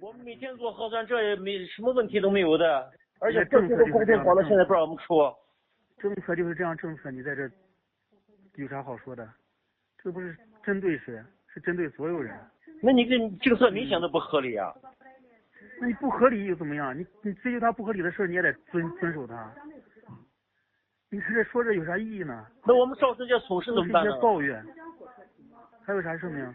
我们每天做核酸，这也没什么问题都没有的，而且政策都公布好了，现在不让我们出。政策就是这样，政策你在这有啥好说的？这不是针对谁，是针对所有人。那你这政策明显的不合理啊！那你不合理又怎么样？你你追究他不合理的事，你也得遵遵守他。你看这说这有啥意义呢？那我们造成这损失怎么办呢？些抱怨，还有啥声明？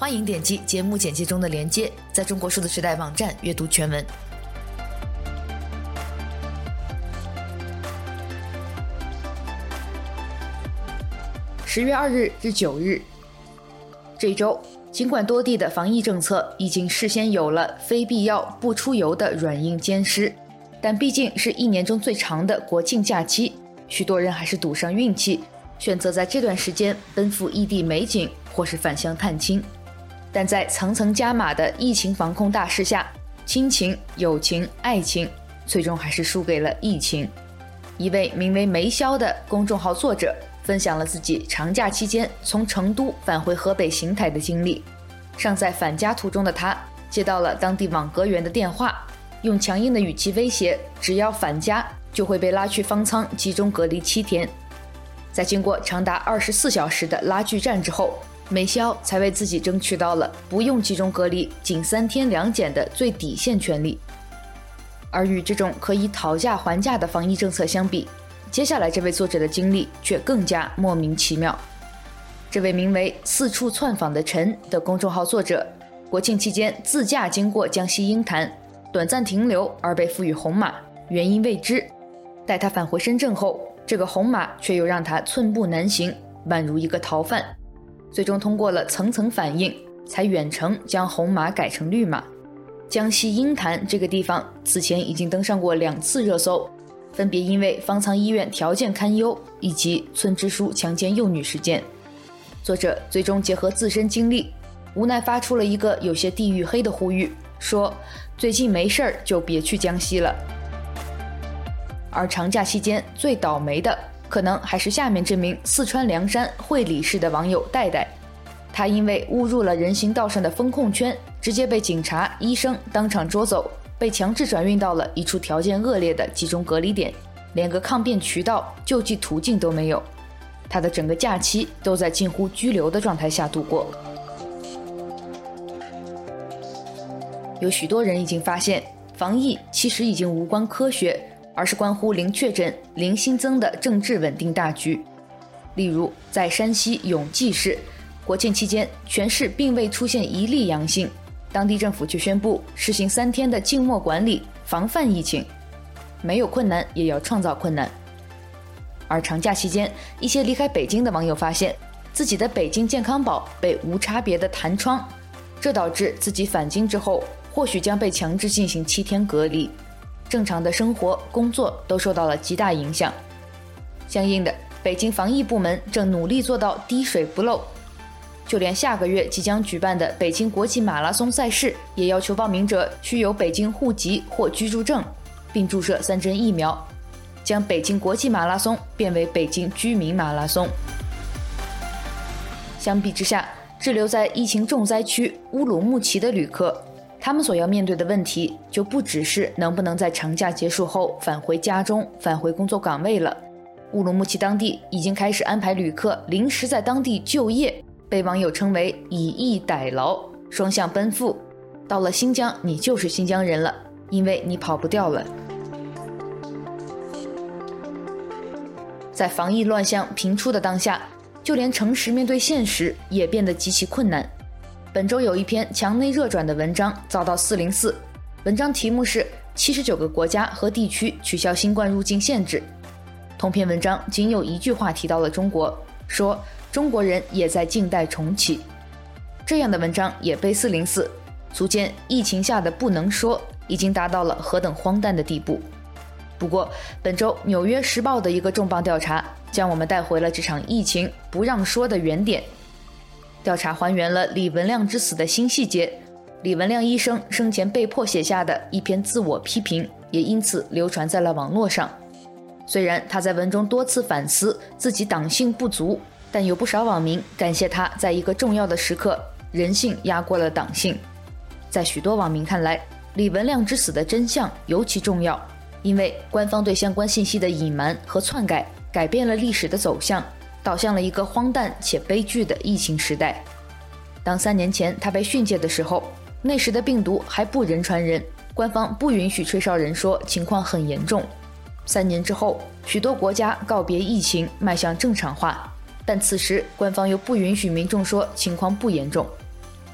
欢迎点击节目简介中的链接，在中国数字时代网站阅读全文。十月二日至九日，这周尽管多地的防疫政策已经事先有了非必要不出游的软硬兼施，但毕竟是一年中最长的国庆假期，许多人还是赌上运气，选择在这段时间奔赴异地美景或是返乡探亲。但在层层加码的疫情防控大势下，亲情、友情、爱情最终还是输给了疫情。一位名为梅潇的公众号作者。分享了自己长假期间从成都返回河北邢台的经历。尚在返家途中的他，接到了当地网格员的电话，用强硬的语气威胁，只要返家就会被拉去方舱集中隔离七天。在经过长达二十四小时的拉锯战之后，美萧才为自己争取到了不用集中隔离、仅三天两检的最底线权利。而与这种可以讨价还价的防疫政策相比，接下来，这位作者的经历却更加莫名其妙。这位名为“四处窜访的陈”的公众号作者，国庆期间自驾经过江西鹰潭，短暂停留而被赋予红码，原因未知。待他返回深圳后，这个红码却又让他寸步难行，宛如一个逃犯。最终通过了层层反应，才远程将红码改成绿码。江西鹰潭这个地方此前已经登上过两次热搜。分别因为方舱医院条件堪忧以及村支书强奸幼女事件，作者最终结合自身经历，无奈发出了一个有些地域黑的呼吁，说最近没事儿就别去江西了。而长假期间最倒霉的，可能还是下面这名四川凉山会理市的网友戴戴，他因为误入了人行道上的风控圈，直接被警察、医生当场捉走。被强制转运到了一处条件恶劣的集中隔离点，连个抗辩渠道、救济途径都没有。他的整个假期都在近乎拘留的状态下度过。有许多人已经发现，防疫其实已经无关科学，而是关乎零确诊、零新增的政治稳定大局。例如，在山西永济市，国庆期间全市并未出现一例阳性。当地政府却宣布实行三天的静默管理，防范疫情。没有困难也要创造困难。而长假期间，一些离开北京的网友发现，自己的北京健康宝被无差别的弹窗，这导致自己返京之后，或许将被强制进行七天隔离，正常的生活、工作都受到了极大影响。相应的，北京防疫部门正努力做到滴水不漏。就连下个月即将举办的北京国际马拉松赛事，也要求报名者须有北京户籍或居住证，并注射三针疫苗，将北京国际马拉松变为北京居民马拉松。相比之下，滞留在疫情重灾区乌鲁木齐的旅客，他们所要面对的问题就不只是能不能在长假结束后返回家中、返回工作岗位了。乌鲁木齐当地已经开始安排旅客临时在当地就业。被网友称为以逸待劳，双向奔赴。到了新疆，你就是新疆人了，因为你跑不掉了。在防疫乱象频出的当下，就连诚实面对现实也变得极其困难。本周有一篇墙内热转的文章遭到四零四，文章题目是《七十九个国家和地区取消新冠入境限制》。同篇文章仅有一句话提到了中国，说。中国人也在静待重启。这样的文章也被四零四，足见疫情下的不能说已经达到了何等荒诞的地步。不过，本周《纽约时报》的一个重磅调查，将我们带回了这场疫情不让说的原点。调查还原了李文亮之死的新细节，李文亮医生生前被迫写下的一篇自我批评，也因此流传在了网络上。虽然他在文中多次反思自己党性不足，但有不少网民感谢他在一个重要的时刻，人性压过了党性。在许多网民看来，李文亮之死的真相尤其重要。因为官方对相关信息的隐瞒和篡改，改变了历史的走向，导向了一个荒诞且悲剧的疫情时代。当三年前他被训诫的时候，那时的病毒还不人传人，官方不允许吹哨人说情况很严重。三年之后，许多国家告别疫情，迈向正常化，但此时官方又不允许民众说情况不严重。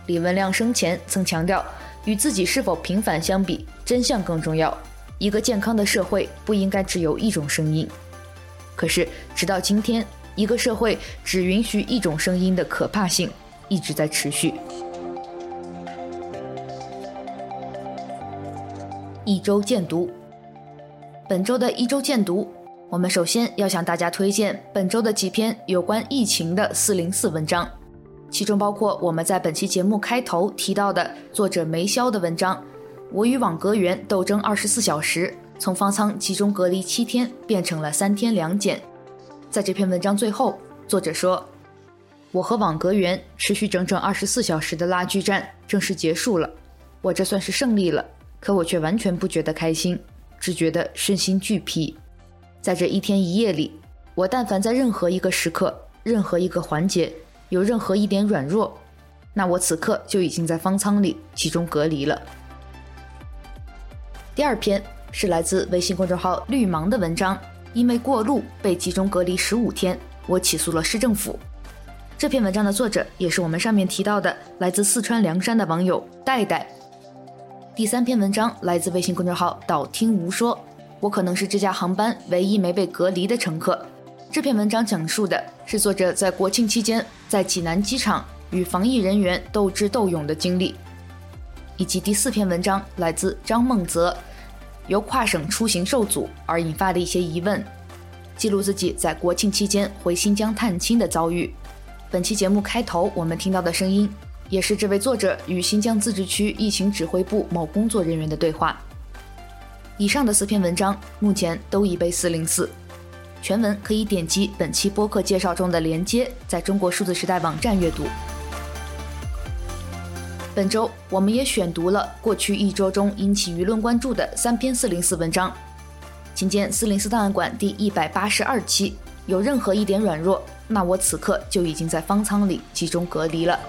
李文亮生前曾强调，与自己是否平反相比，真相更重要。一个健康的社会不应该只有一种声音，可是直到今天，一个社会只允许一种声音的可怕性一直在持续。一周见读，本周的一周见读，我们首先要向大家推荐本周的几篇有关疫情的四零四文章，其中包括我们在本期节目开头提到的作者梅肖的文章。我与网格员斗争二十四小时，从方舱集中隔离七天变成了三天两检。在这篇文章最后，作者说：“我和网格员持续整整二十四小时的拉锯战正式结束了，我这算是胜利了。可我却完全不觉得开心，只觉得身心俱疲。在这一天一夜里，我但凡在任何一个时刻、任何一个环节有任何一点软弱，那我此刻就已经在方舱里集中隔离了。”第二篇是来自微信公众号“绿芒”的文章，因为过路被集中隔离十五天，我起诉了市政府。这篇文章的作者也是我们上面提到的来自四川凉山的网友戴戴。第三篇文章来自微信公众号“道听无说”，我可能是这架航班唯一没被隔离的乘客。这篇文章讲述的是作者在国庆期间在济南机场与防疫人员斗智斗勇的经历。以及第四篇文章来自张梦泽，由跨省出行受阻而引发的一些疑问，记录自己在国庆期间回新疆探亲的遭遇。本期节目开头我们听到的声音，也是这位作者与新疆自治区疫情指挥部某工作人员的对话。以上的四篇文章目前都已被四零四，全文可以点击本期播客介绍中的连接，在中国数字时代网站阅读。本周，我们也选读了过去一周中引起舆论关注的三篇四零四文章，请见四零四档案馆第一百八十二期。有任何一点软弱，那我此刻就已经在方舱里集中隔离了。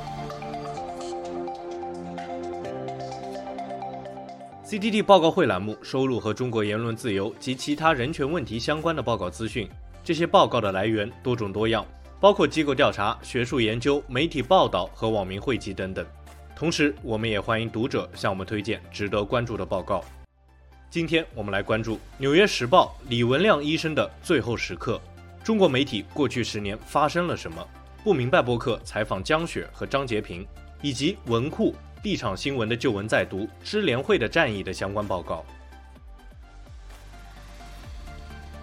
CDD 报告会栏目收录和中国言论自由及其他人权问题相关的报告资讯，这些报告的来源多种多样，包括机构调查、学术研究、媒体报道和网民汇集等等。同时，我们也欢迎读者向我们推荐值得关注的报告。今天我们来关注《纽约时报》李文亮医生的最后时刻。中国媒体过去十年发生了什么？不明白播客采访江雪和张洁平，以及文库立场新闻的旧闻再读、支联会的战役的相关报告。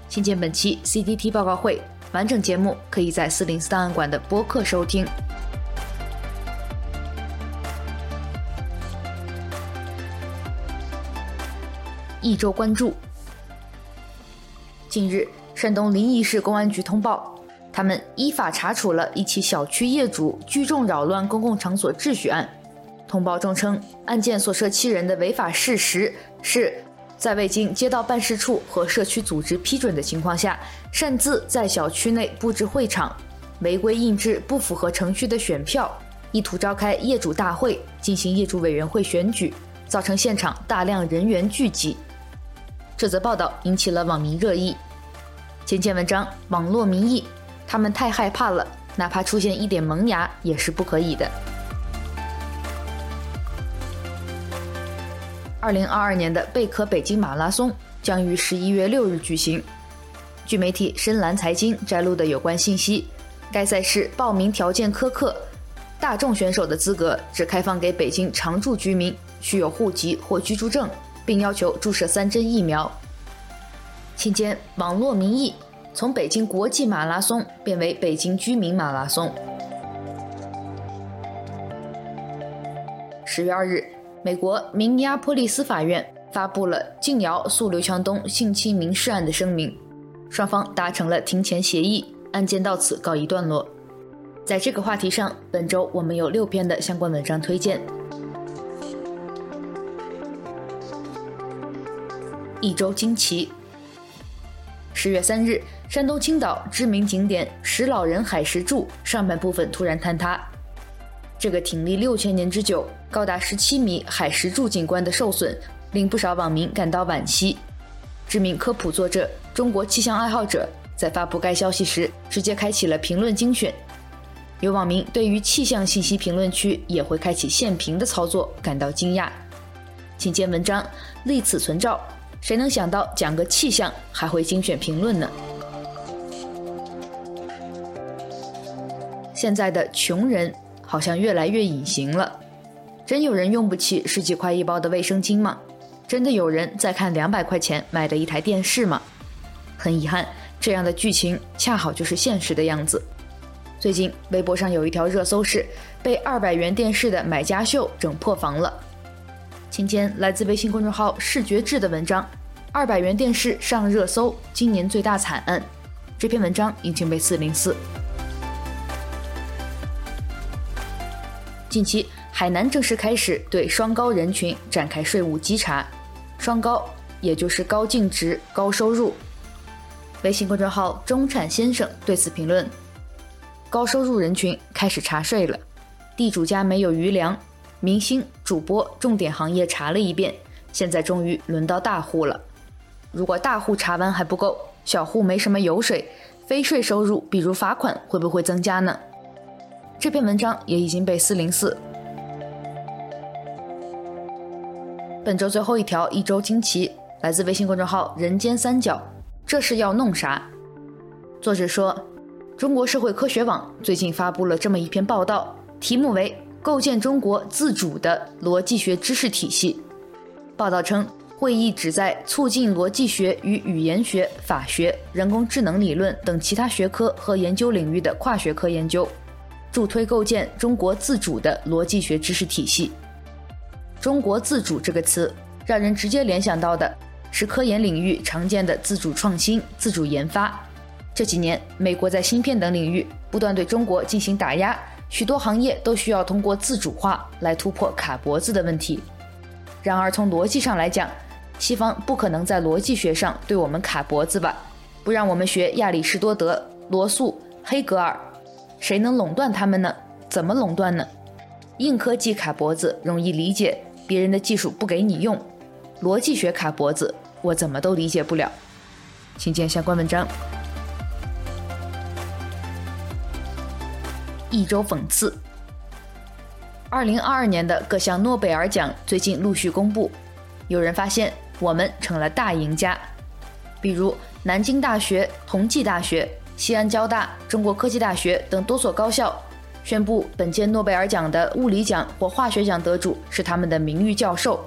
请见本期 CDT 报告会完整节目，可以在四零四档案馆的播客收听。一周关注。近日，山东临沂市公安局通报，他们依法查处了一起小区业主聚众扰乱公共场所秩序案。通报中称，案件所涉七人的违法事实是在未经街道办事处和社区组织批准的情况下，擅自在小区内布置会场，违规印制不符合程序的选票，意图召开业主大会进行业主委员会选举，造成现场大量人员聚集。这则报道引起了网民热议。请见文章，网络民意，他们太害怕了，哪怕出现一点萌芽也是不可以的。二零二二年的贝壳北京马拉松将于十一月六日举行。据媒体深蓝财经摘录的有关信息，该赛事报名条件苛刻，大众选手的资格只开放给北京常住居民，需有户籍或居住证，并要求注射三针疫苗。期间，网络民意从北京国际马拉松变为北京居民马拉松。十月二日，美国明尼阿波利斯法院发布了静瑶诉刘强东性侵民事案的声明，双方达成了庭前协议，案件到此告一段落。在这个话题上，本周我们有六篇的相关文章推荐。一周惊奇。十月三日，山东青岛知名景点石老人海石柱上半部分突然坍塌。这个挺立六千年之久、高达十七米海石柱景观的受损，令不少网民感到惋惜。知名科普作者、中国气象爱好者在发布该消息时，直接开启了评论精选。有网民对于气象信息评论区也会开启限评的操作感到惊讶。请见文章，立此存照。谁能想到讲个气象还会精选评论呢？现在的穷人好像越来越隐形了。真有人用不起十几块一包的卫生巾吗？真的有人在看两百块钱买的一台电视吗？很遗憾，这样的剧情恰好就是现实的样子。最近微博上有一条热搜是被二百元电视的买家秀整破防了。请见来自微信公众号“视觉志”的文章：“二百元电视上热搜，今年最大惨案。”这篇文章已经被四零四。近期，海南正式开始对双高人群展开税务稽查。双高，也就是高净值、高收入。微信公众号“中产先生”对此评论：“高收入人群开始查税了，地主家没有余粮。”明星、主播，重点行业查了一遍，现在终于轮到大户了。如果大户查完还不够，小户没什么油水，非税收入，比如罚款，会不会增加呢？这篇文章也已经被四零四。本周最后一条一周惊奇，来自微信公众号“人间三角”，这是要弄啥？作者说，中国社会科学网最近发布了这么一篇报道，题目为。构建中国自主的逻辑学知识体系。报道称，会议旨在促进逻辑学与语言学、法学、人工智能理论等其他学科和研究领域的跨学科研究，助推构建中国自主的逻辑学知识体系。中国自主这个词，让人直接联想到的是科研领域常见的自主创新、自主研发。这几年，美国在芯片等领域不断对中国进行打压。许多行业都需要通过自主化来突破卡脖子的问题。然而，从逻辑上来讲，西方不可能在逻辑学上对我们卡脖子吧？不让我们学亚里士多德、罗素、黑格尔，谁能垄断他们呢？怎么垄断呢？硬科技卡脖子容易理解，别人的技术不给你用；逻辑学卡脖子，我怎么都理解不了。请见相关文章。一周讽刺。二零二二年的各项诺贝尔奖最近陆续公布，有人发现我们成了大赢家，比如南京大学、同济大学、西安交大、中国科技大学等多所高校宣布，本届诺贝尔奖的物理奖或化学奖得主是他们的名誉教授。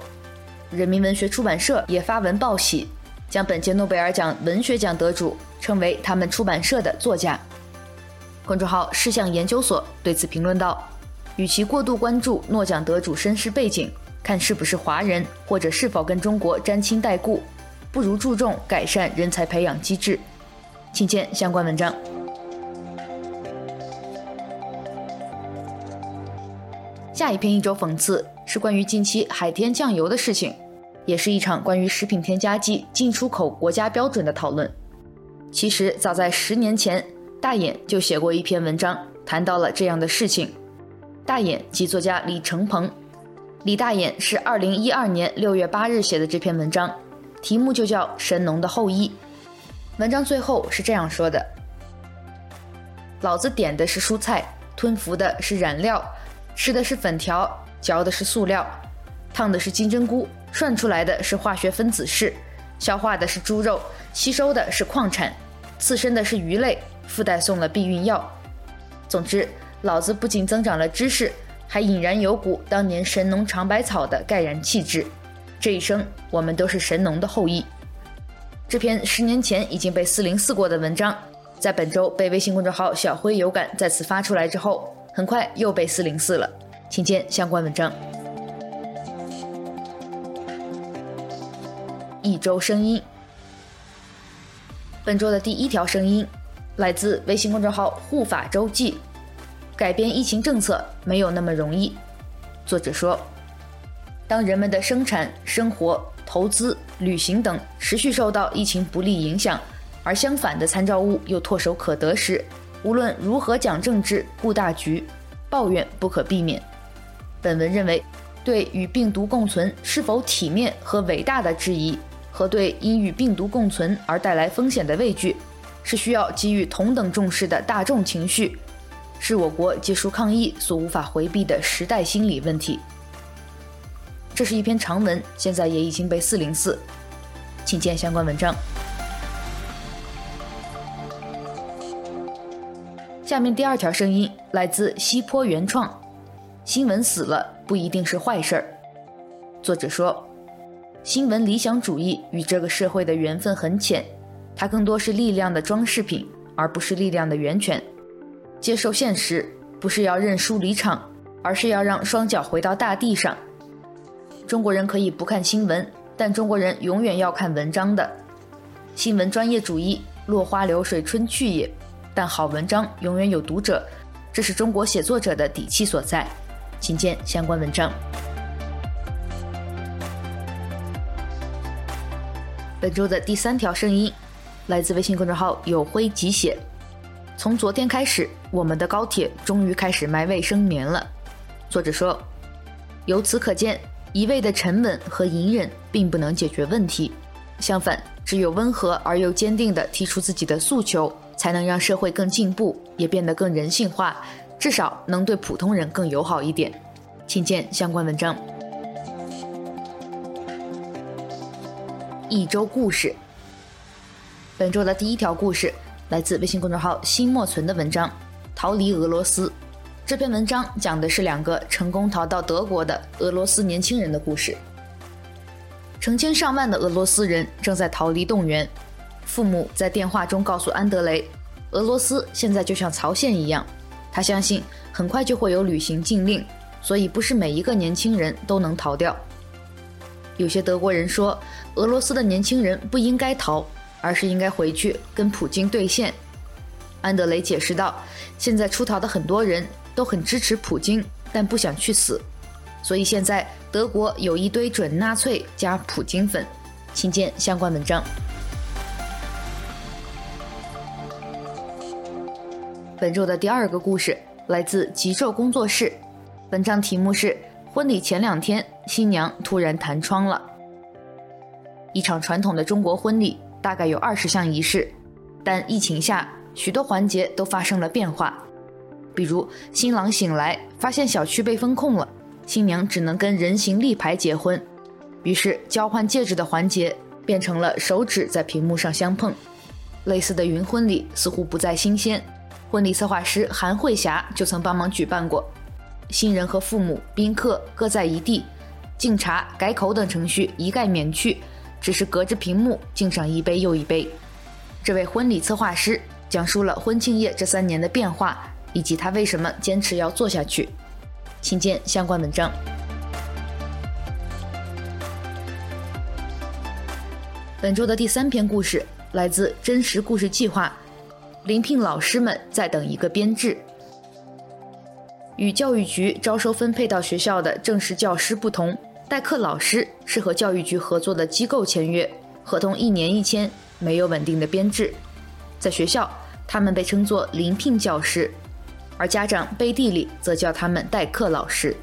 人民文学出版社也发文报喜，将本届诺贝尔奖文学奖得主称为他们出版社的作家。公众号“事项研究所”对此评论道：“与其过度关注诺奖得主身世背景，看是不是华人或者是否跟中国沾亲带故，不如注重改善人才培养机制。”请见相关文章。下一篇一周讽刺是关于近期海天酱油的事情，也是一场关于食品添加剂进出口国家标准的讨论。其实早在十年前。大眼就写过一篇文章，谈到了这样的事情。大眼即作家李承鹏，李大眼是二零一二年六月八日写的这篇文章，题目就叫《神农的后裔》。文章最后是这样说的：“老子点的是蔬菜，吞服的是染料，吃的是粉条，嚼的是塑料，烫的是金针菇，涮出来的是化学分子式，消化的是猪肉，吸收的是矿产，刺身的是鱼类。”附带送了避孕药，总之，老子不仅增长了知识，还引然有股当年神农尝百草的盖然气质。这一生，我们都是神农的后裔。这篇十年前已经被四零四过的文章，在本周被微信公众号“小辉有感”再次发出来之后，很快又被四零四了。请见相关文章。一周声音，本周的第一条声音来自微信公众号“护法周记”。改变疫情政策没有那么容易。作者说，当人们的生产、生活、投资、旅行等持续受到疫情不利影响，而相反的参照物又唾手可得时，无论如何讲政治、顾大局，抱怨不可避免。本文认为，对与病毒共存是否体面和伟大的质疑，和对因与病毒共存而带来风险的畏惧，是需要给予同等重视的大众情绪，是我国结束抗疫所无法回避的时代心理问题。这是一篇长文，现在也已经被四零四，请见相关文章。下面第二条声音来自西坡原创，新闻死了不一定是坏事儿。作者说，新闻理想主义与这个社会的缘分很浅，它更多是力量的装饰品，而不是力量的源泉。接受现实不是要认输离场，而是要让双脚回到大地上。中国人可以不看新闻，但中国人永远要看文章的。新闻专业主义，落花流水春去也。但好文章永远有读者，这是中国写作者的底气所在。请见相关文章。本周的第三条声音，来自微信公众号“有灰即写”。从昨天开始，我们的高铁终于开始卖卫生棉了。作者说，由此可见。一味的沉稳和隐忍并不能解决问题，相反，只有温和而又坚定地提出自己的诉求，才能让社会更进步，也变得更人性化，至少能对普通人更友好一点。请见相关文章。一周故事，本周的第一条故事来自微信公众号“新莫存”的文章《逃离俄罗斯》。这篇文章讲的是两个成功逃到德国的俄罗斯年轻人的故事。成千上万的俄罗斯人正在逃离动员，父母在电话中告诉安德雷，俄罗斯现在就像曹县一样，他相信很快就会有旅行禁令，所以不是每一个年轻人都能逃掉。有些德国人说，俄罗斯的年轻人不应该逃，而是应该回去跟普京兑现。安德雷解释道，现在出逃的很多人。都很支持普京，但不想去死，所以现在德国有一堆准纳粹加普京粉，请见相关文章。本周的第二个故事来自极昼工作室，文章题目是《婚礼前两天，新娘突然弹窗了》。一场传统的中国婚礼大概有二十项仪式，但疫情下许多环节都发生了变化。比如，新郎醒来发现小区被封控了，新娘只能跟人形立牌结婚，于是交换戒指的环节变成了手指在屏幕上相碰。类似的云婚礼似乎不再新鲜，婚礼策划师韩慧霞就曾帮忙举办过。新人和父母、宾客各在一地，敬茶、改口等程序一概免去，只是隔着屏幕敬上一杯又一杯。这位婚礼策划师讲述了婚庆业这三年的变化。以及他为什么坚持要做下去，请见相关文章。本周的第三篇故事来自真实故事计划，临聘老师们在等一个编制。与教育局招收分配到学校的正式教师不同，代课老师是和教育局合作的机构签约，合同一年一签，没有稳定的编制。在学校，他们被称作临聘教师。而家长背地里则叫他们代课老师。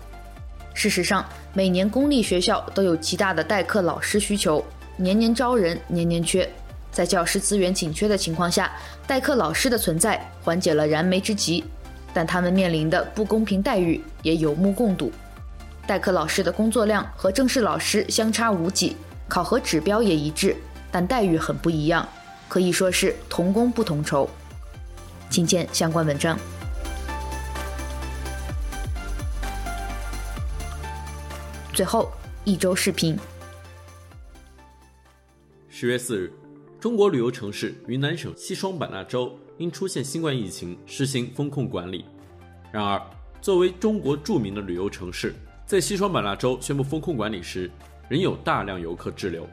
事实上，每年公立学校都有极大的代课老师需求，年年招人，年年缺。在教师资源紧缺的情况下，代课老师的存在缓解了燃眉之急，但他们面临的不公平待遇也有目共睹。代课老师的工作量和正式老师相差无几考核指标也一致但待遇很不一样可以说是同工不同酬。请见相关文章。最后一周视频。十月四日中国旅游城市云南省西双版纳州因出现新冠疫情实行风控管理。然而作为中国著名的旅游城市在西双版纳州宣布封控管理时，仍有大量游客滞留。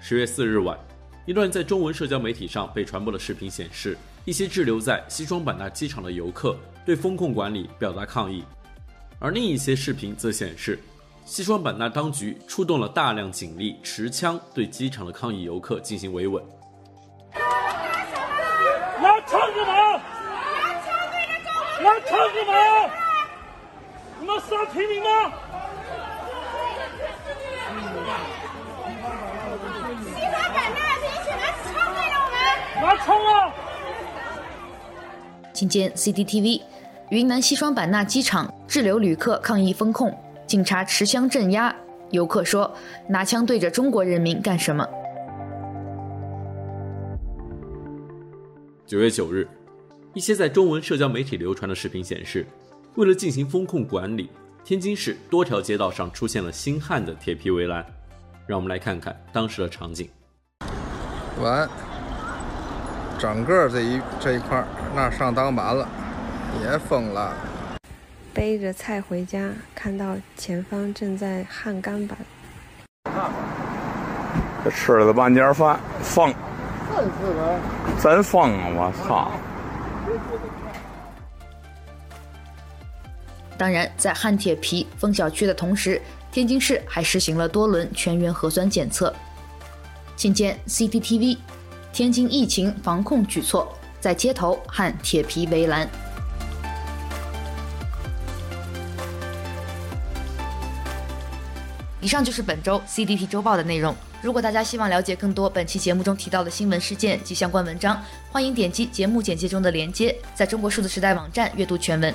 十月四日晚，一段在中文社交媒体上被传播的视频显示，一些滞留在西双版纳机场的游客对封控管理表达抗议，而另一些视频则显示，西双版纳当局出动了大量警力，持枪对机场的抗议游客进行维稳。拿枪干嘛？拿枪干嘛？你们杀平民吗？拿枪啊！今天 CCTV，云南西双版纳机场滞留旅客抗议封控，警察持枪镇压。游客说：“拿枪对着中国人民干什么？”九月九日，一些在中文社交媒体流传的视频显示，为了进行风控管理，天津市多条街道上出现了新焊的铁皮围栏。让我们来看看当时的场景。完。整个这一这一块那上挡板了，也封了。背着菜回家，看到前方正在焊钢板。这吃了半截饭，封，真封啊！我操！当然，在焊铁皮封小区的同时，天津市还实行了多轮全员核酸检测。请见 CCTV。天津疫情防控举措，在街头焊铁皮围栏。以上就是本周 CDT 周报的内容。如果大家希望了解更多本期节目中提到的新闻事件及相关文章，欢迎点击节目简介中的链接，在中国数字时代网站阅读全文。